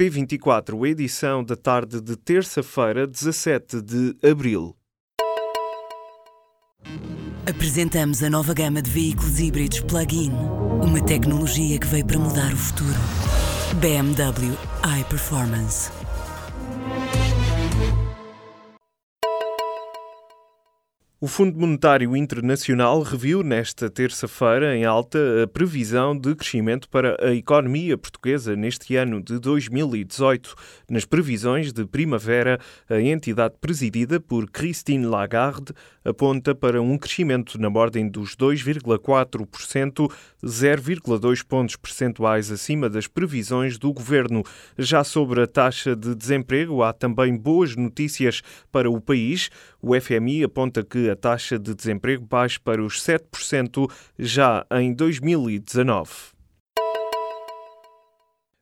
P24, edição da tarde de terça-feira, 17 de abril. Apresentamos a nova gama de veículos híbridos plug-in. Uma tecnologia que veio para mudar o futuro. BMW iPerformance. O Fundo Monetário Internacional reviu nesta terça-feira em alta a previsão de crescimento para a economia portuguesa neste ano de 2018. Nas previsões de primavera, a entidade presidida por Christine Lagarde aponta para um crescimento na ordem dos 2,4%, 0,2 pontos percentuais acima das previsões do governo. Já sobre a taxa de desemprego, há também boas notícias para o país. O FMI aponta que a taxa de desemprego baixe para os 7% já em 2019.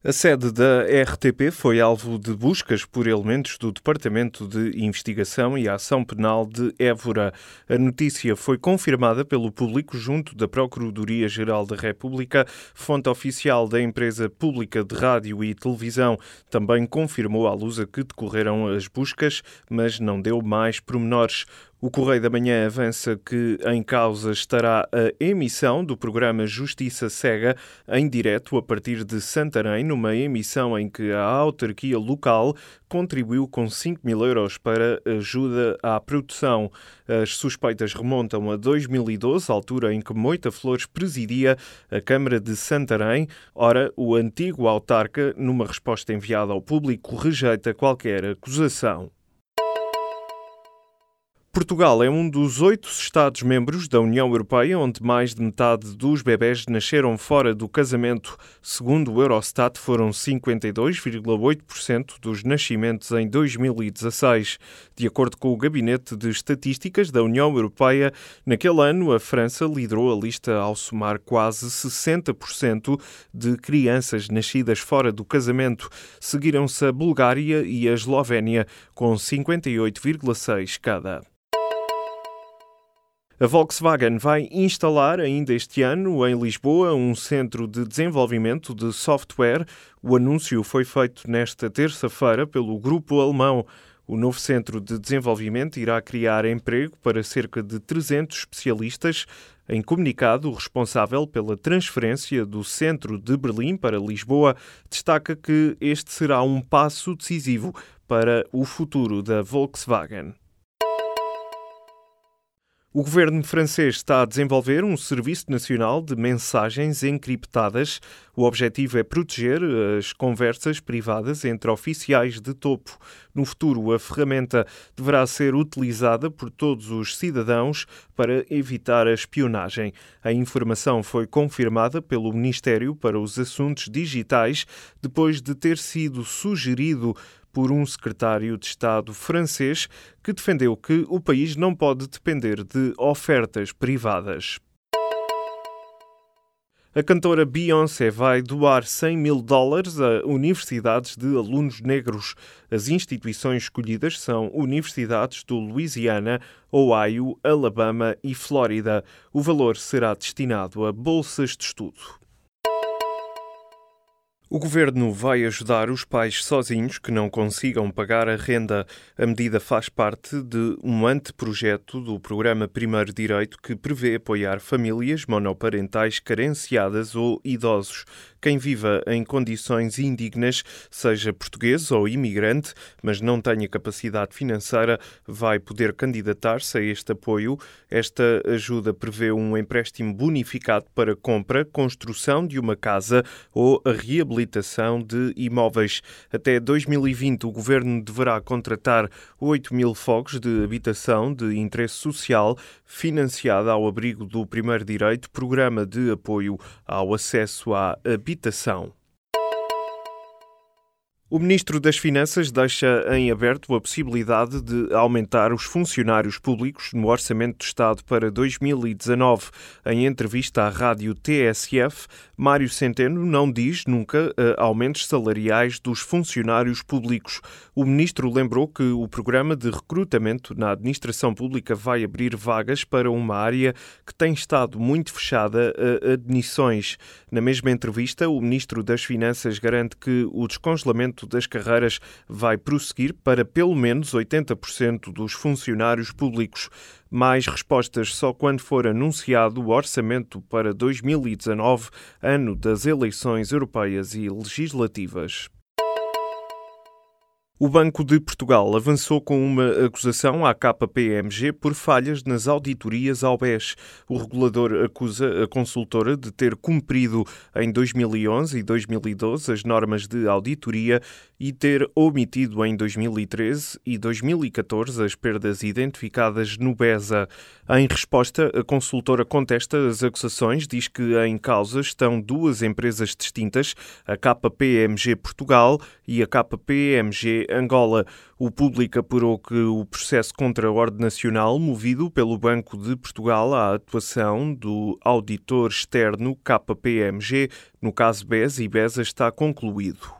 A sede da RTP foi alvo de buscas por elementos do Departamento de Investigação e Ação Penal de Évora. A notícia foi confirmada pelo público junto da Procuradoria-Geral da República, fonte oficial da empresa pública de rádio e televisão. Também confirmou à luz a que decorreram as buscas, mas não deu mais pormenores. O Correio da Manhã avança que em causa estará a emissão do programa Justiça Cega em direto a partir de Santarém, numa emissão em que a autarquia local contribuiu com 5 mil euros para ajuda à produção. As suspeitas remontam a 2012, altura em que Moita Flores presidia a Câmara de Santarém. Ora, o antigo autarca, numa resposta enviada ao público, rejeita qualquer acusação. Portugal é um dos oito Estados-membros da União Europeia onde mais de metade dos bebés nasceram fora do casamento. Segundo o Eurostat, foram 52,8% dos nascimentos em 2016. De acordo com o Gabinete de Estatísticas da União Europeia, naquele ano a França liderou a lista ao somar quase 60% de crianças nascidas fora do casamento. Seguiram-se a Bulgária e a Eslovénia, com 58,6% cada. A Volkswagen vai instalar ainda este ano em Lisboa um centro de desenvolvimento de software. O anúncio foi feito nesta terça-feira pelo grupo alemão. O novo centro de desenvolvimento irá criar emprego para cerca de 300 especialistas. Em comunicado, o responsável pela transferência do centro de Berlim para Lisboa destaca que este será um passo decisivo para o futuro da Volkswagen. O governo francês está a desenvolver um serviço nacional de mensagens encriptadas. O objetivo é proteger as conversas privadas entre oficiais de topo. No futuro, a ferramenta deverá ser utilizada por todos os cidadãos para evitar a espionagem. A informação foi confirmada pelo Ministério para os Assuntos Digitais depois de ter sido sugerido por um secretário de Estado francês que defendeu que o país não pode depender de ofertas privadas. A cantora Beyoncé vai doar 100 mil dólares a universidades de alunos negros. As instituições escolhidas são universidades do Louisiana, Ohio, Alabama e Flórida. O valor será destinado a bolsas de estudo. O governo vai ajudar os pais sozinhos que não consigam pagar a renda. A medida faz parte de um anteprojeto do programa Primeiro Direito que prevê apoiar famílias monoparentais carenciadas ou idosos. Quem viva em condições indignas, seja português ou imigrante, mas não tenha capacidade financeira, vai poder candidatar-se a este apoio. Esta ajuda prevê um empréstimo bonificado para compra, construção de uma casa ou a reabilitação de imóveis. Até 2020, o governo deverá contratar 8 mil fogos de habitação de interesse social, financiada ao abrigo do Primeiro Direito, Programa de Apoio ao Acesso à Habitação precipitação. O Ministro das Finanças deixa em aberto a possibilidade de aumentar os funcionários públicos no Orçamento do Estado para 2019. Em entrevista à rádio TSF, Mário Centeno não diz nunca uh, aumentos salariais dos funcionários públicos. O Ministro lembrou que o programa de recrutamento na administração pública vai abrir vagas para uma área que tem estado muito fechada a admissões. Na mesma entrevista, o Ministro das Finanças garante que o descongelamento alargamento das carreiras vai prosseguir para pelo menos 80% dos funcionários públicos. Mais respostas só quando for anunciado o orçamento para 2019, ano das eleições europeias e legislativas. O Banco de Portugal avançou com uma acusação à KPMG por falhas nas auditorias ao BES. O regulador acusa a consultora de ter cumprido em 2011 e 2012 as normas de auditoria e ter omitido em 2013 e 2014 as perdas identificadas no BESA. Em resposta, a consultora contesta as acusações, diz que em causa estão duas empresas distintas, a KPMG Portugal e a KPMG Angola. O público apurou que o processo contra a ordem nacional, movido pelo Banco de Portugal à atuação do auditor externo KPMG, no caso BES e BESA, está concluído.